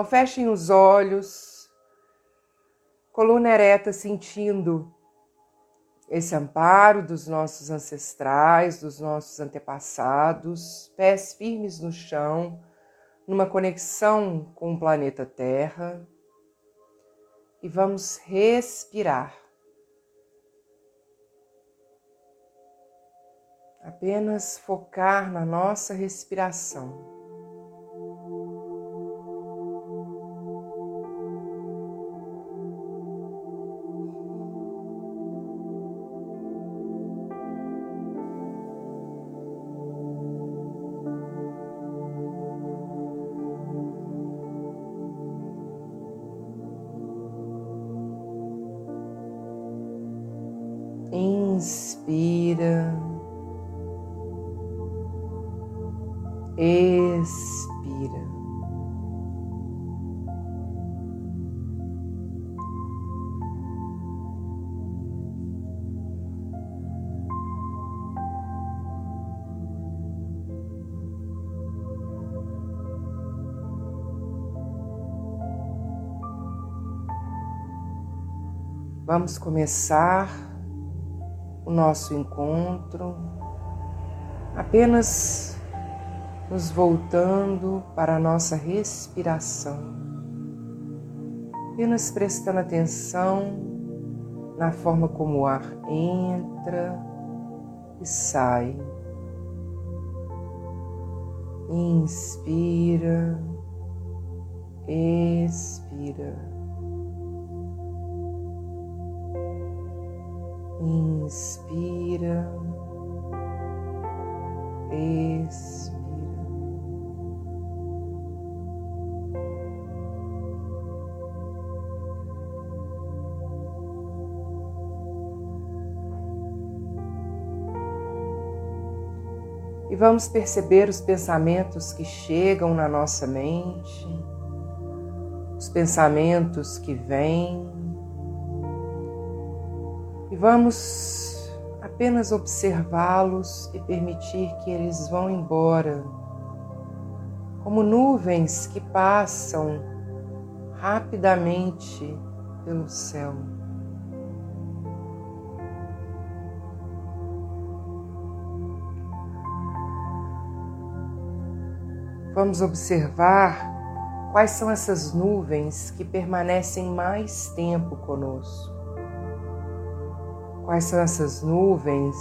Então fechem os olhos, coluna ereta, sentindo esse amparo dos nossos ancestrais, dos nossos antepassados, pés firmes no chão, numa conexão com o planeta Terra. E vamos respirar. Apenas focar na nossa respiração. Inspira. Expira. Vamos começar o nosso encontro, apenas nos voltando para a nossa respiração, apenas prestando atenção na forma como o ar entra e sai. Inspira, expira. Inspira, expira. E vamos perceber os pensamentos que chegam na nossa mente, os pensamentos que vêm, vamos apenas observá-los e permitir que eles vão embora, como nuvens que passam rapidamente pelo céu. Vamos observar quais são essas nuvens que permanecem mais tempo conosco. Quais são essas nuvens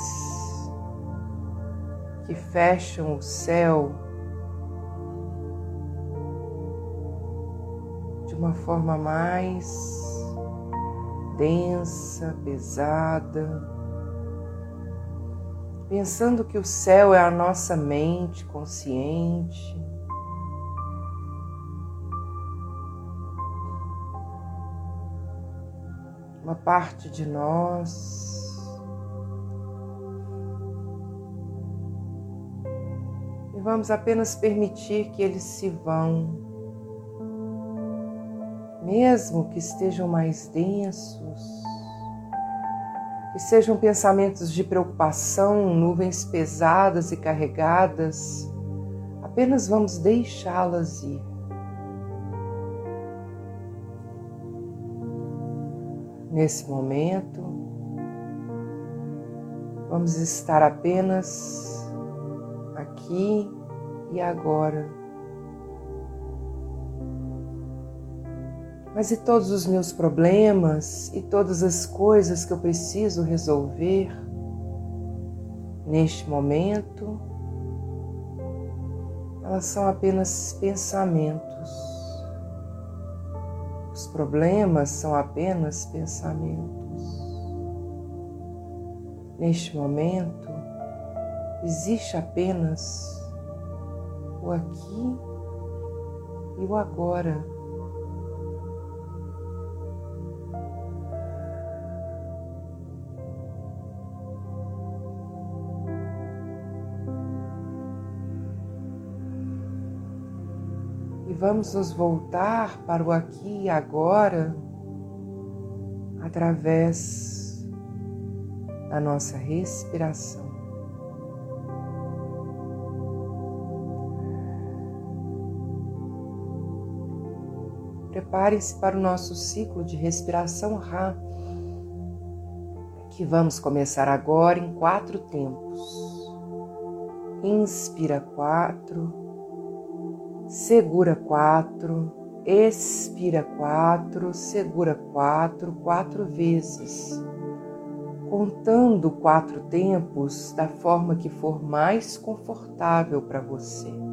que fecham o céu de uma forma mais densa, pesada, pensando que o céu é a nossa mente consciente. Uma parte de nós vamos apenas permitir que eles se vão, mesmo que estejam mais densos, que sejam pensamentos de preocupação, nuvens pesadas e carregadas, apenas vamos deixá-las ir. Nesse momento, vamos estar apenas aqui e agora. Mas e todos os meus problemas e todas as coisas que eu preciso resolver neste momento, elas são apenas pensamentos. Os problemas são apenas pensamentos. Neste momento, existe apenas o aqui e o agora. E vamos nos voltar para o aqui e agora através da nossa respiração. Preparem-se para o nosso ciclo de respiração Ra, que vamos começar agora em quatro tempos. Inspira quatro, segura quatro, expira quatro, segura quatro, quatro vezes, contando quatro tempos da forma que for mais confortável para você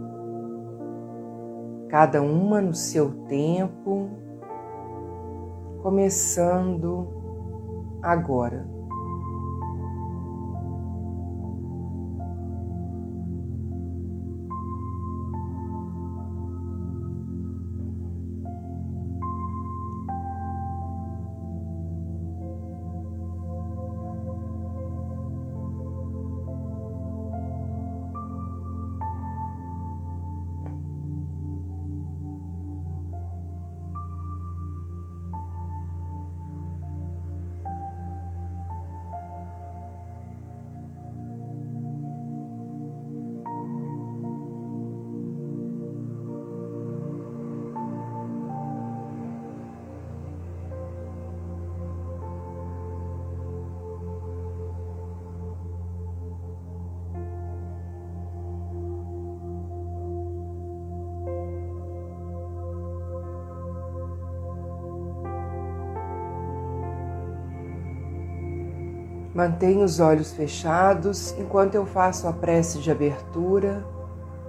cada uma no seu tempo, começando agora. Mantenha os olhos fechados enquanto eu faço a prece de abertura.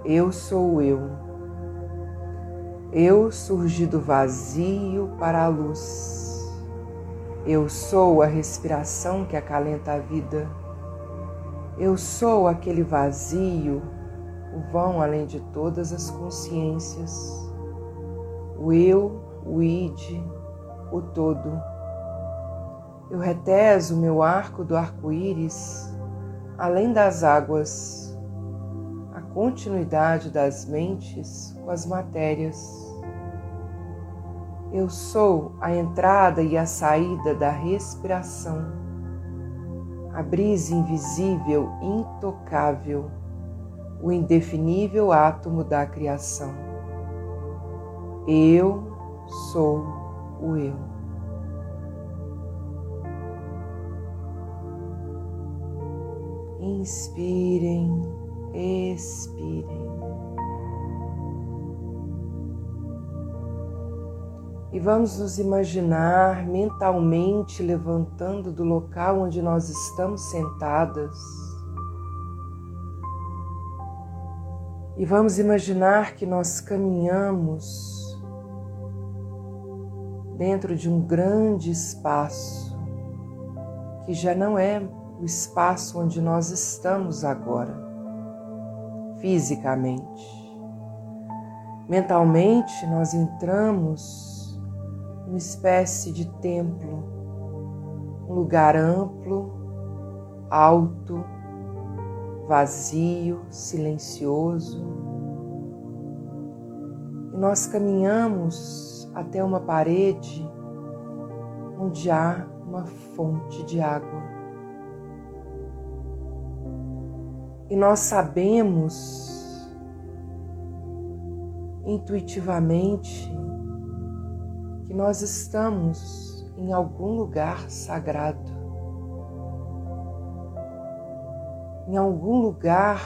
Eu sou eu. Eu surgi do vazio para a luz. Eu sou a respiração que acalenta a vida. Eu sou aquele vazio, o vão além de todas as consciências. O eu, o id, o todo eu reteso meu arco do arco-íris além das águas, a continuidade das mentes com as matérias. Eu sou a entrada e a saída da respiração, a brisa invisível, intocável, o indefinível átomo da criação. Eu sou o eu. Inspirem, expirem. E vamos nos imaginar mentalmente levantando do local onde nós estamos sentadas. E vamos imaginar que nós caminhamos dentro de um grande espaço que já não é o espaço onde nós estamos agora, fisicamente. Mentalmente, nós entramos numa espécie de templo, um lugar amplo, alto, vazio, silencioso. E nós caminhamos até uma parede onde há uma fonte de água E nós sabemos intuitivamente que nós estamos em algum lugar sagrado, em algum lugar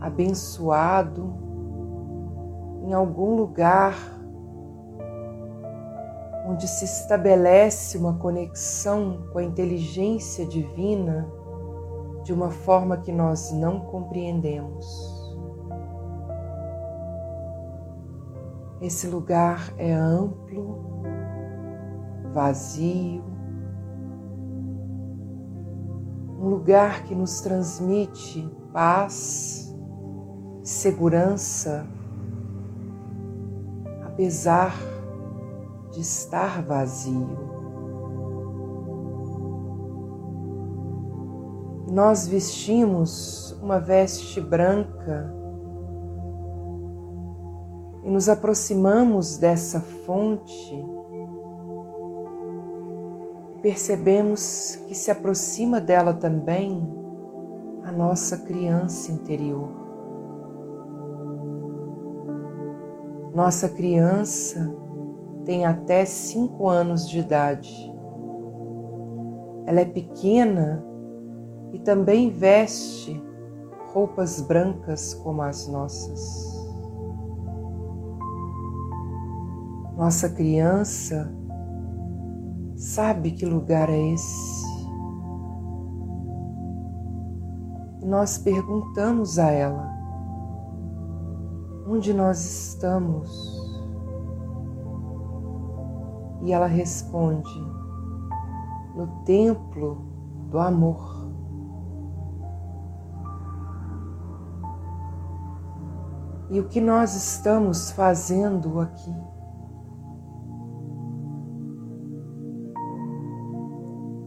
abençoado, em algum lugar onde se estabelece uma conexão com a inteligência divina de uma forma que nós não compreendemos. Esse lugar é amplo, vazio, um lugar que nos transmite paz, segurança, apesar de estar vazio. Nós vestimos uma veste branca e nos aproximamos dessa fonte percebemos que se aproxima dela também a nossa criança interior. Nossa criança tem até cinco anos de idade. Ela é pequena e também veste roupas brancas como as nossas. Nossa criança sabe que lugar é esse. Nós perguntamos a ela onde nós estamos. E ela responde: no templo do amor. E o que nós estamos fazendo aqui?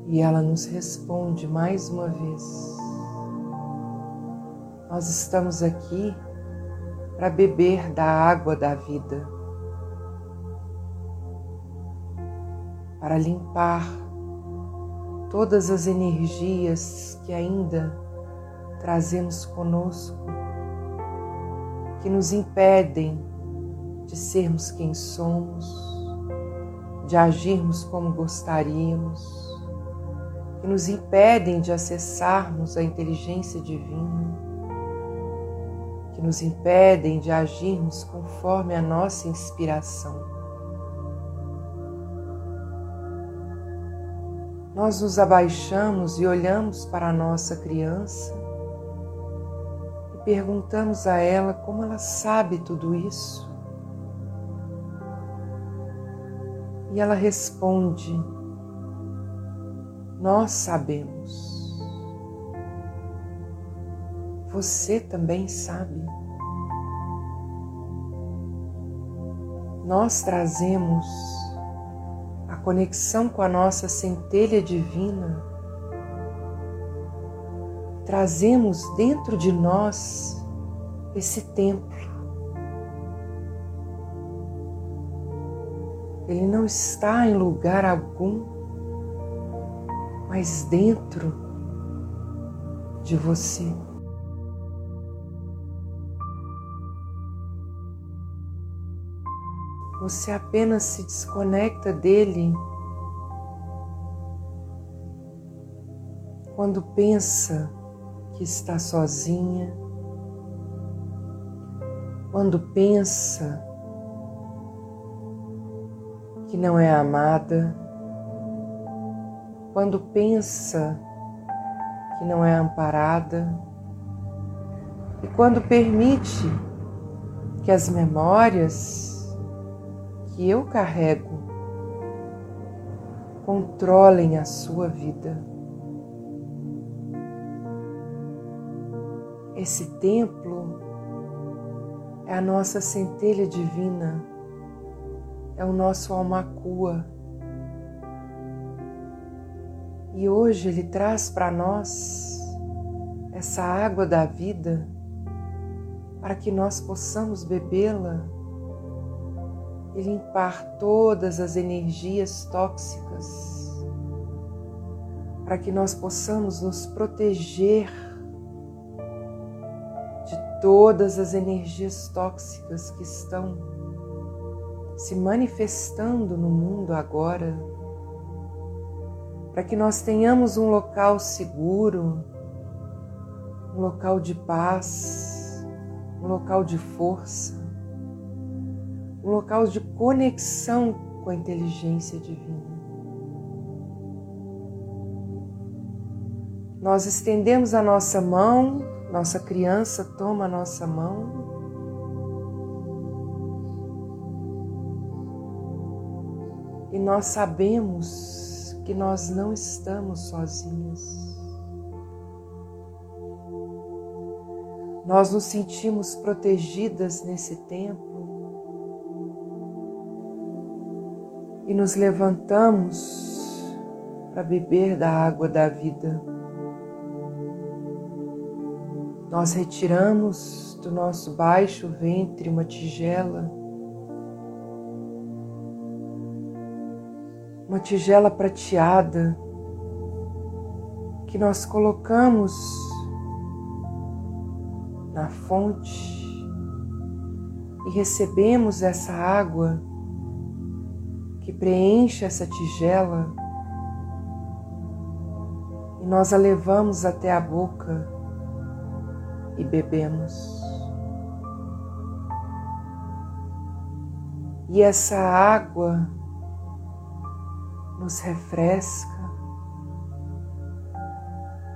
E ela nos responde mais uma vez: Nós estamos aqui para beber da água da vida, para limpar todas as energias que ainda trazemos conosco que nos impedem de sermos quem somos, de agirmos como gostaríamos, que nos impedem de acessarmos a inteligência divina, que nos impedem de agirmos conforme a nossa inspiração. Nós nos abaixamos e olhamos para a nossa criança perguntamos a ela como ela sabe tudo isso. E ela responde: Nós sabemos. Você também sabe. Nós trazemos a conexão com a nossa centelha divina trazemos dentro de nós esse templo. Ele não está em lugar algum, mas dentro de você. Você apenas se desconecta dele quando pensa que está sozinha, quando pensa que não é amada, quando pensa que não é amparada. E quando permite que as memórias que eu carrego controlem a sua vida. Esse templo é a nossa centelha divina, é o nosso almacua. E hoje ele traz para nós essa água da vida para que nós possamos bebê-la e limpar todas as energias tóxicas, para que nós possamos nos proteger todas as energias tóxicas que estão se manifestando no mundo agora, para que nós tenhamos um local seguro, um local de paz, um local de força, um local de conexão com a inteligência divina. Nós estendemos a nossa mão, nossa criança toma nossa mão. E nós sabemos que nós não estamos sozinhos. Nós nos sentimos protegidas nesse tempo e nos levantamos para beber da água da vida. Nós retiramos do nosso baixo ventre uma tigela, uma tigela prateada que nós colocamos na fonte e recebemos essa água que preenche essa tigela. E nós a levamos até a boca e bebemos. E essa água nos refresca,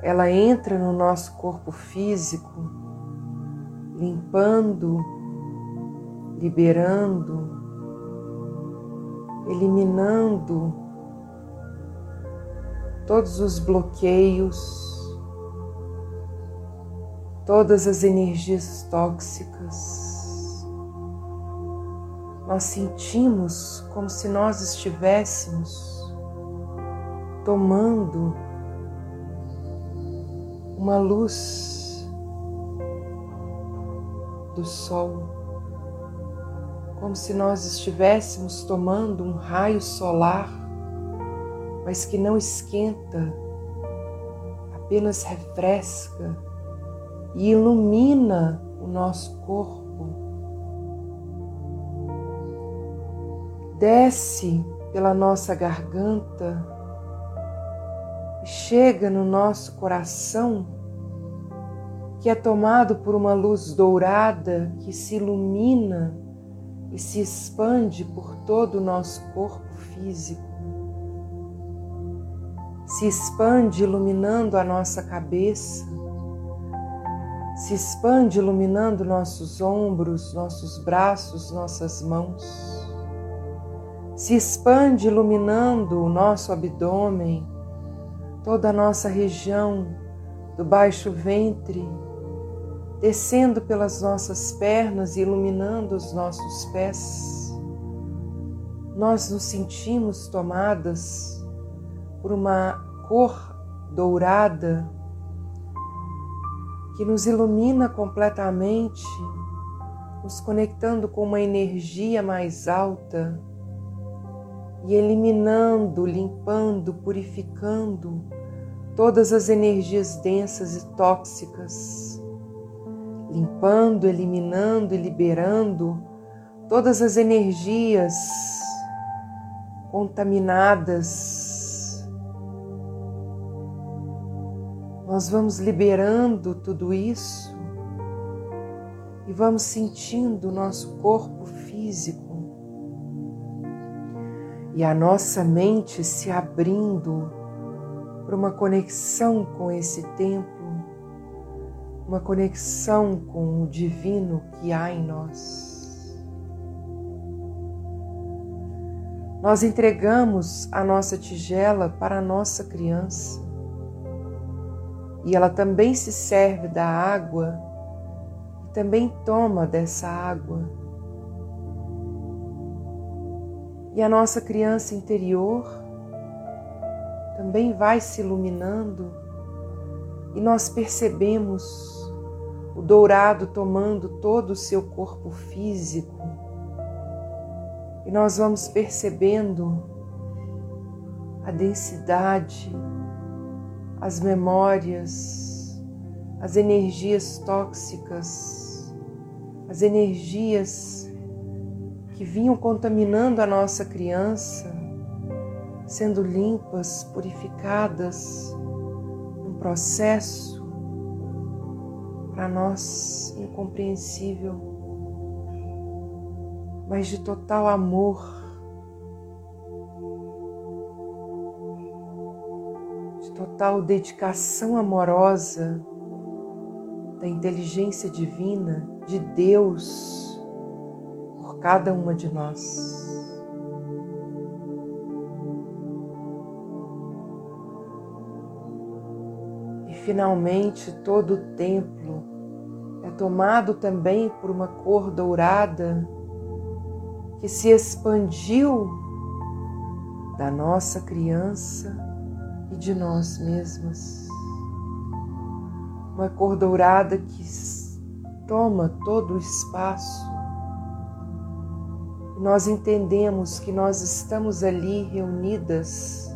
ela entra no nosso corpo físico, limpando, liberando, eliminando todos os bloqueios, todas as energias tóxicas. Nós sentimos como se nós estivéssemos tomando uma luz do sol como se nós estivéssemos tomando um raio solar, mas que não esquenta, apenas refresca e ilumina o nosso corpo. Desce pela nossa garganta e chega no nosso coração, que é tomado por uma luz dourada que se ilumina e se expande por todo o nosso corpo físico. Se expande iluminando a nossa cabeça, se expande iluminando nossos ombros, nossos braços, nossas mãos. Se expande iluminando o nosso abdômen, toda a nossa região do baixo ventre, descendo pelas nossas pernas e iluminando os nossos pés, nós nos sentimos tomadas por uma cor dourada que nos ilumina completamente, nos conectando com uma energia mais alta e eliminando, limpando, purificando todas as energias densas e tóxicas limpando, eliminando e liberando todas as energias contaminadas. Nós vamos liberando tudo isso e vamos sentindo o nosso corpo físico e a nossa mente se abrindo para uma conexão com esse tempo uma conexão com o divino que há em nós. Nós entregamos a nossa tigela para a nossa criança e ela também se serve da água e também toma dessa água. E a nossa criança interior também vai se iluminando e nós percebemos o dourado tomando todo o seu corpo físico. E nós vamos percebendo a densidade, as memórias, as energias tóxicas as energias que vinham contaminando a nossa criança, sendo limpas, purificadas, um processo para nós incompreensível, mas de total amor. Total dedicação amorosa da inteligência divina de Deus por cada uma de nós. E finalmente todo o templo é tomado também por uma cor dourada que se expandiu da nossa criança e de nós mesmas. Uma cor dourada que toma todo o espaço. Nós entendemos que nós estamos ali reunidas,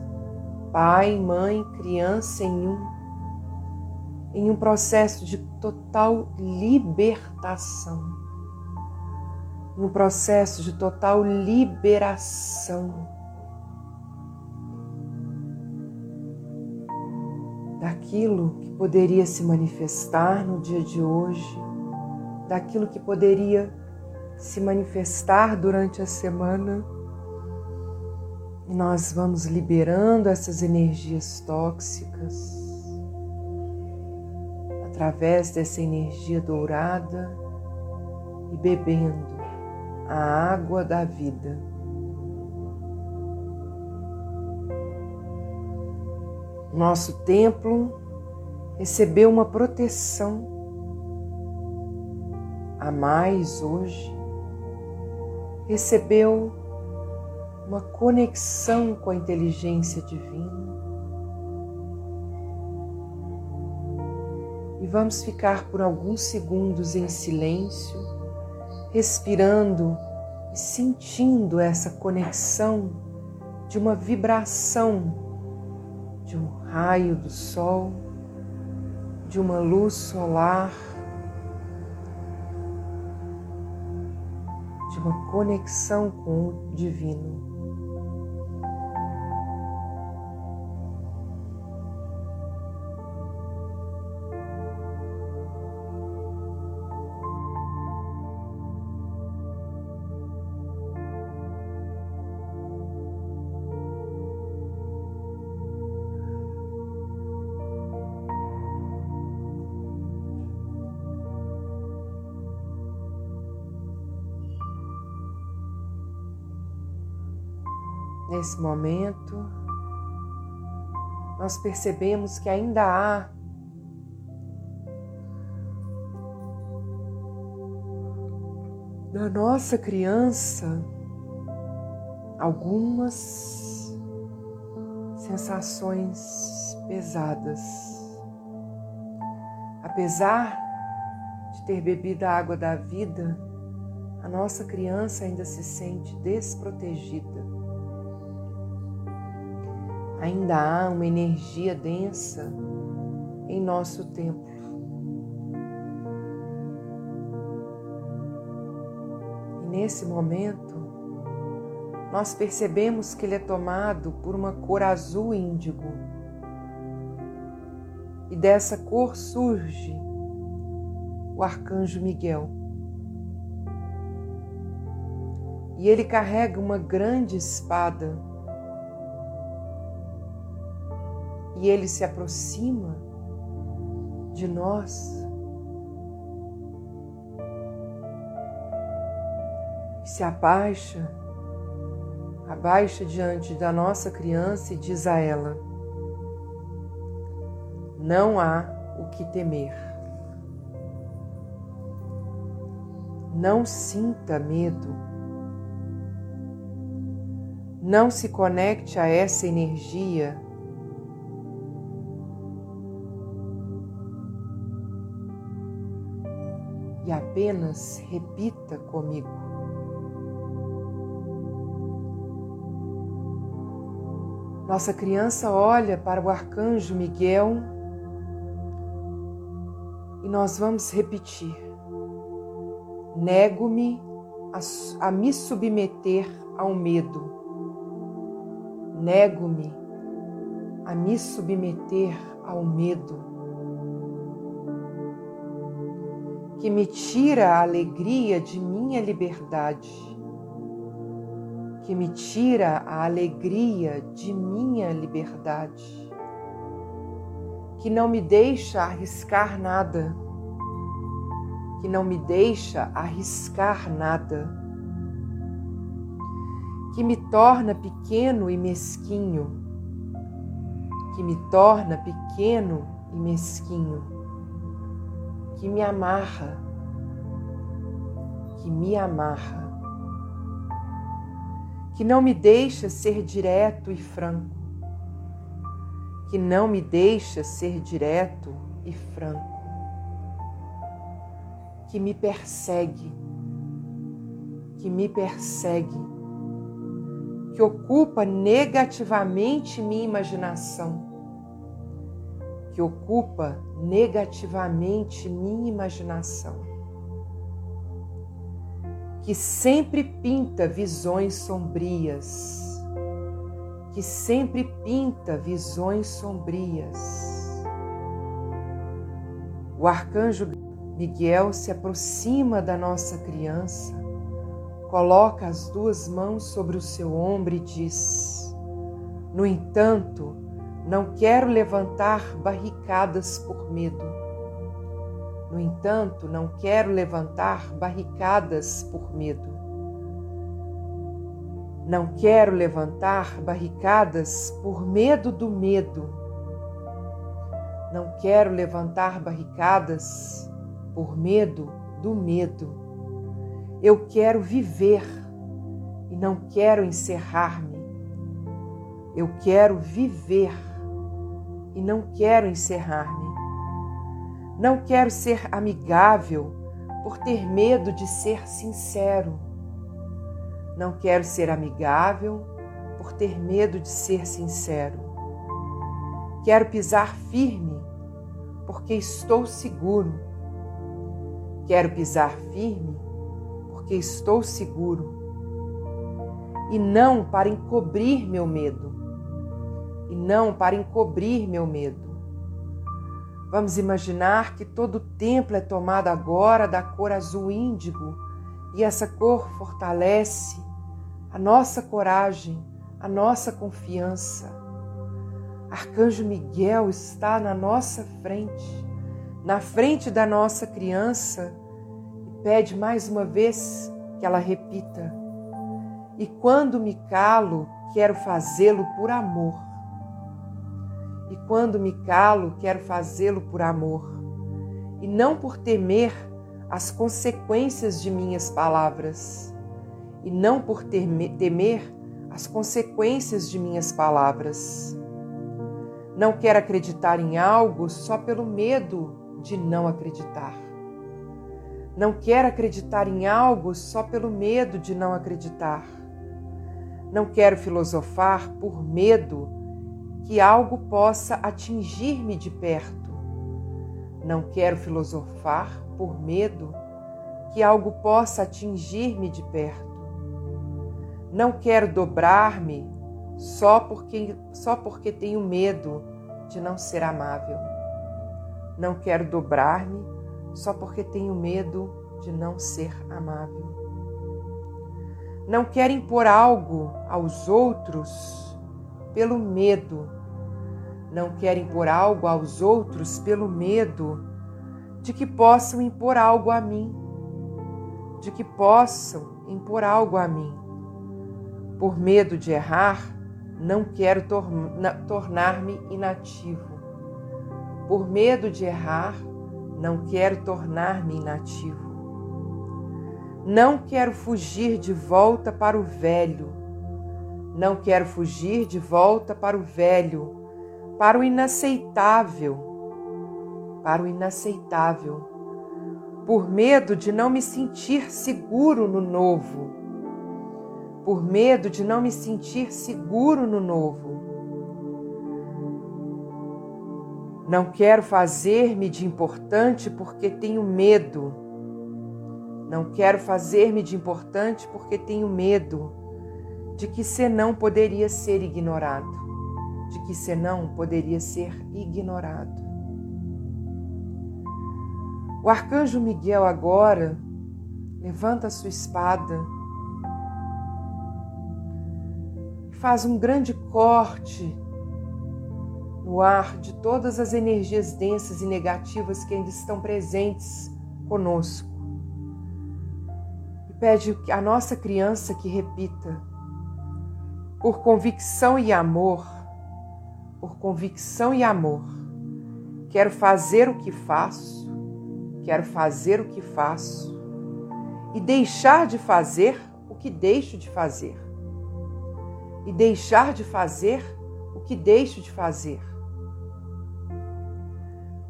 pai, mãe, criança em um, em um processo de total libertação, um processo de total liberação daquilo que poderia se manifestar no dia de hoje, daquilo que poderia se manifestar durante a semana. E nós vamos liberando essas energias tóxicas através dessa energia dourada e bebendo a água da vida. Nosso templo recebeu uma proteção a mais hoje, recebeu uma conexão com a inteligência divina. E vamos ficar por alguns segundos em silêncio, respirando e sentindo essa conexão de uma vibração de um raio do sol, de uma luz solar, de uma conexão com o divino. Nesse momento, nós percebemos que ainda há na nossa criança algumas sensações pesadas. Apesar de ter bebido a água da vida, a nossa criança ainda se sente desprotegida ainda há uma energia densa em nosso templo. E nesse momento, nós percebemos que ele é tomado por uma cor azul índigo. E dessa cor surge o arcanjo Miguel. E ele carrega uma grande espada e ele se aproxima de nós, se abaixa, abaixa diante da nossa criança e diz a ela: Não há o que temer. Não sinta medo. Não se conecte a essa energia apenas repita comigo. Nossa criança olha para o arcanjo Miguel e nós vamos repetir. nego-me a, a me submeter ao medo. Nego-me a me submeter ao medo. Que me tira a alegria de minha liberdade que me tira a alegria de minha liberdade, que não me deixa arriscar nada, que não me deixa arriscar nada, que me torna pequeno e mesquinho, que me torna pequeno e mesquinho, que me amarra, que me amarra. Que não me deixa ser direto e franco, que não me deixa ser direto e franco, que me persegue, que me persegue, que ocupa negativamente minha imaginação, que ocupa negativamente minha imaginação que sempre pinta visões sombrias, que sempre pinta visões sombrias. O arcanjo Miguel se aproxima da nossa criança, coloca as duas mãos sobre o seu ombro e diz: No entanto, não quero levantar barricadas por medo no entanto, não quero levantar barricadas por medo. Não quero levantar barricadas por medo do medo. Não quero levantar barricadas por medo do medo. Eu quero viver e não quero encerrar-me. Eu quero viver e não quero encerrar-me. Não quero ser amigável por ter medo de ser sincero. Não quero ser amigável por ter medo de ser sincero. Quero pisar firme porque estou seguro. Quero pisar firme porque estou seguro. E não para encobrir meu medo. E não para encobrir meu medo Vamos imaginar que todo o templo é tomado agora da cor azul índigo e essa cor fortalece a nossa coragem, a nossa confiança. Arcanjo Miguel está na nossa frente, na frente da nossa criança e pede mais uma vez que ela repita. E quando me calo, quero fazê-lo por amor e quando me calo, quero fazê-lo por amor, e não por temer as consequências de minhas palavras, e não por temer as consequências de minhas palavras. Não quero acreditar em algo só pelo medo de não acreditar. Não quero acreditar em algo só pelo medo de não acreditar. Não quero filosofar por medo que algo possa atingir-me de perto. Não quero filosofar por medo que algo possa atingir-me de perto. Não quero dobrar-me só porque, só porque tenho medo de não ser amável. Não quero dobrar-me só porque tenho medo de não ser amável. Não quero impor algo aos outros pelo medo. Não querem impor algo aos outros pelo medo de que possam impor algo a mim, de que possam impor algo a mim. Por medo de errar, não quero tornar-me inativo. Por medo de errar, não quero tornar-me inativo. Não quero fugir de volta para o velho não quero fugir de volta para o velho, para o inaceitável, para o inaceitável, por medo de não me sentir seguro no novo, por medo de não me sentir seguro no novo. Não quero fazer-me de importante porque tenho medo. Não quero fazer-me de importante porque tenho medo de que senão poderia ser ignorado, de que senão poderia ser ignorado. O arcanjo Miguel agora levanta sua espada, faz um grande corte no ar de todas as energias densas e negativas que ainda estão presentes conosco. E pede a nossa criança que repita, por convicção e amor, por convicção e amor, quero fazer o que faço Quero fazer o que faço e deixar de fazer o que deixo de fazer. E deixar de fazer o que deixo de fazer.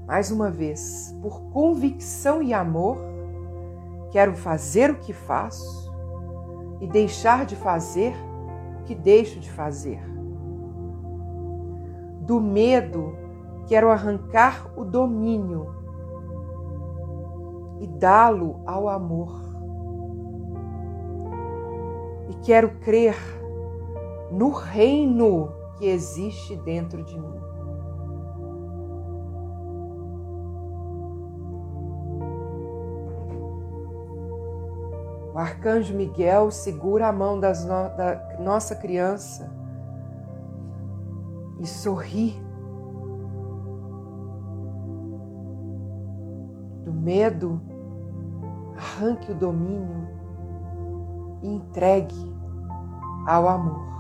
Mais uma vez, por convicção e amor, quero fazer o que faço e deixar de fazer o que deixo de fazer. Do medo, quero arrancar o domínio e dá-lo ao amor. E quero crer no reino que existe dentro de mim. Arcanjo Miguel segura a mão no, da nossa criança e sorri. Do medo arranque o domínio e entregue ao amor.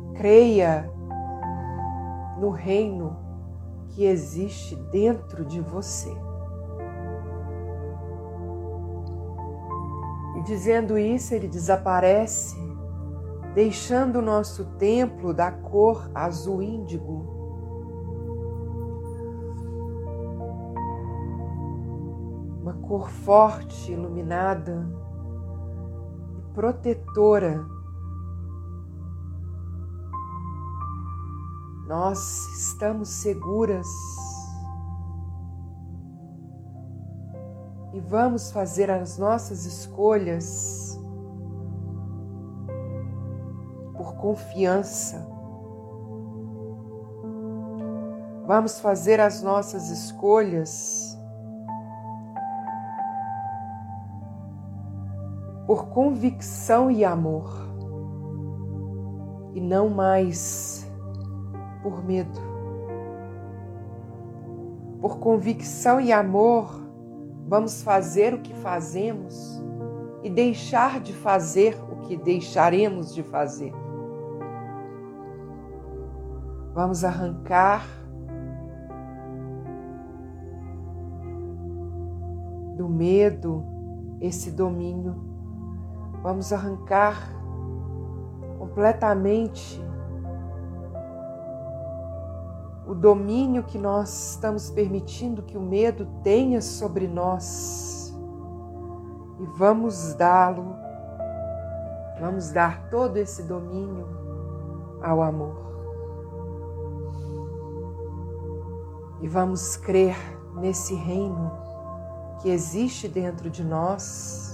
E creia no reino que existe dentro de você. Dizendo isso, ele desaparece, deixando o nosso templo da cor azul índigo cor forte, iluminada e protetora. Nós estamos seguras e vamos fazer as nossas escolhas por confiança. Vamos fazer as nossas escolhas por convicção e amor, e não mais por medo. Por convicção e amor, vamos fazer o que fazemos e deixar de fazer o que deixaremos de fazer. Vamos arrancar do medo esse domínio Vamos arrancar completamente o domínio que nós estamos permitindo que o medo tenha sobre nós e vamos dá-lo, vamos dar todo esse domínio ao amor. E vamos crer nesse reino que existe dentro de nós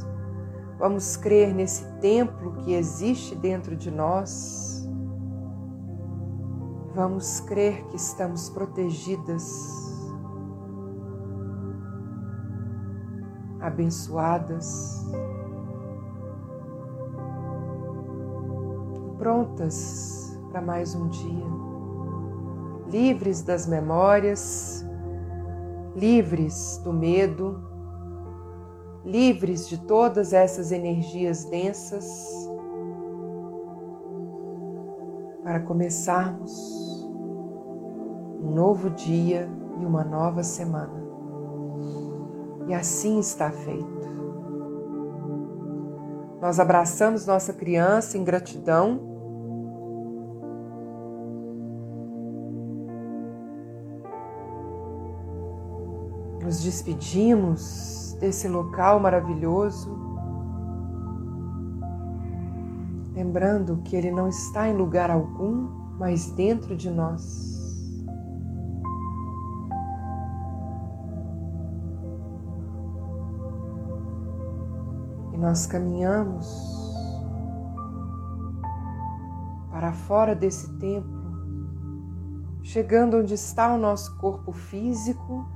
Vamos crer nesse templo que existe dentro de nós. Vamos crer que estamos protegidas, abençoadas, prontas para mais um dia, livres das memórias, livres do medo livres de todas essas energias densas, para começarmos um novo dia e uma nova semana. E assim está feito. Nós abraçamos nossa criança em gratidão. Nos despedimos desse local maravilhoso, lembrando que ele não está em lugar algum, mas dentro de nós. Nós caminhamos para fora desse templo, chegando onde está o nosso corpo físico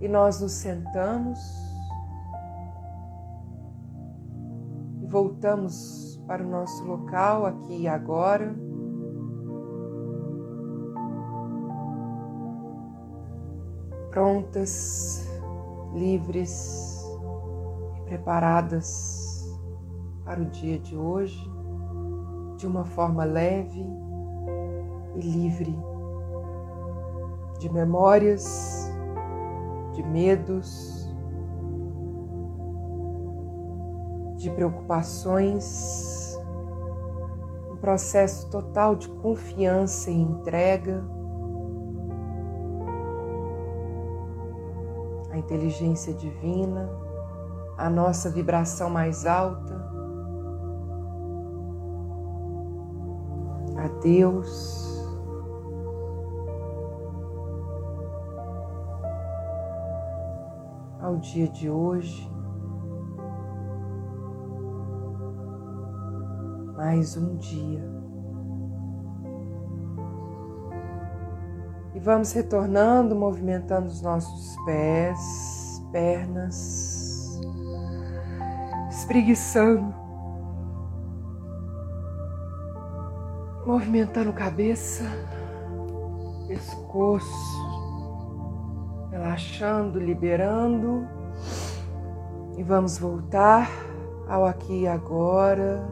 e nós nos sentamos e voltamos para o nosso local aqui e agora. Prontas, livres preparadas para o dia de hoje de uma forma leve e livre de memórias, de medos, de preocupações, um processo total de confiança e entrega. A inteligência divina, a nossa vibração mais alta, a Deus. Ao dia de hoje, mais um dia. E vamos retornando, movimentando os nossos pés, pernas, espreguiçando movimentando cabeça, pescoço, relaxando, liberando. E vamos voltar ao aqui e agora,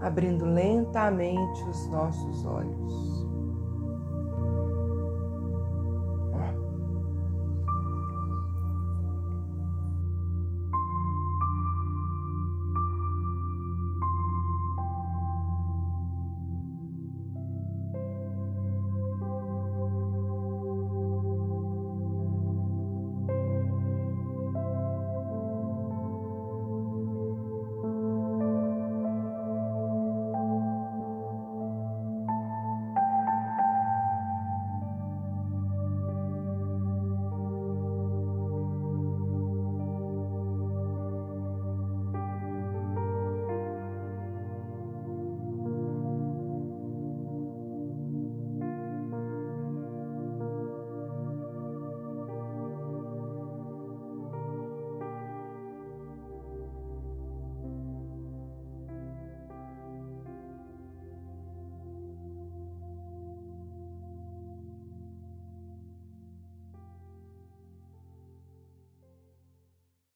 abrindo lentamente os nossos olhos.